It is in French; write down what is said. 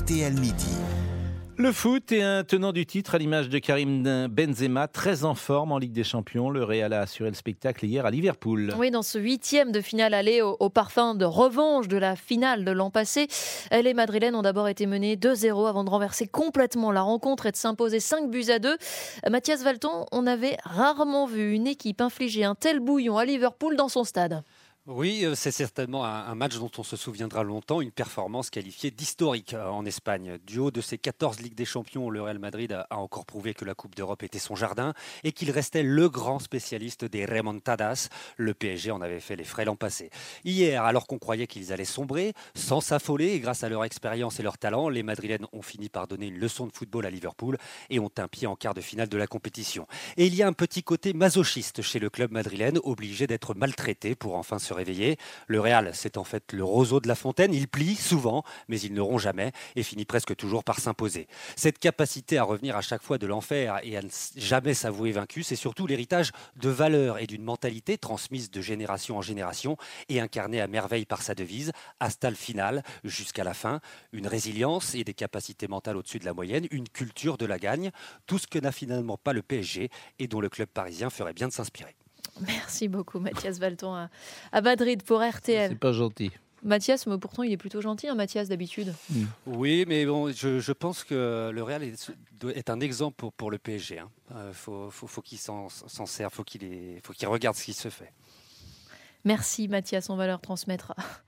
RTL Midi. Le foot est un tenant du titre à l'image de Karim Benzema, très en forme en Ligue des Champions. Le Real a assuré le spectacle hier à Liverpool. Oui, dans ce huitième de finale aller au, au, parfum de revanche de la finale de l'an passé, les Madrilènes ont d'abord été menées 2-0 avant de renverser complètement la rencontre et de s'imposer 5 buts à 2. Mathias Valton, on avait rarement vu une équipe infliger un tel bouillon à Liverpool dans son stade. Oui, euh, c'est certainement un, match dont on se souviendra longtemps, une performance qualifiée d'historique euh, en Espagne. Du haut de ses 14 Ligues des Champions, le Real Madrid a encore prouvé que la Coupe d'Europe était son jardin et qu'il restait le grand spécialiste des remontadas. Le PSG en avait fait les frais l'an passé. Hier, alors qu'on croyait qu'ils allaient sombrer, sans s'affoler et grâce à leur expérience et leur talent, les Madrilènes ont fini par donner une leçon de football à Liverpool et ont un pied en quart de finale de la compétition. Et il y a un petit côté masochiste chez le club madrilène, obligé d'être maltraité pour enfin se réveiller. Le Real, c'est en fait le roseau de la fontaine. Il plie souvent, mais ils ne rompt jamais et finit presque toujours par s'imposer. Cette capacité à revenir à chaque fois de l'enfer et à ne jamais s'avouer vaincu, c'est surtout l'héritage de valeurs et d'une mentalité transmise de génération en génération et incarnée à merveille par sa devise, hasta le final, jusqu'à la fin. Une résilience et des capacités mentales au-dessus de la moyenne, une culture de la gagne, tout ce que n'a finalement pas le PSG et dont le club parisien ferait bien de s'inspirer. Merci beaucoup, Mathias Valton, à, à Madrid pour RTL. C'est pas gentil. Mathias, mais pourtant, il est plutôt gentil, hein, Mathias, d'habitude. Mm. Oui, mais bon, je, je, pense que le Real est, est un exemple pour, pour le PSG. Il hein. euh, faut, faut, faut qu'il s'en serve, faut qu'il qu regarde ce qui se fait. Merci, Mathias, on va leur transmettre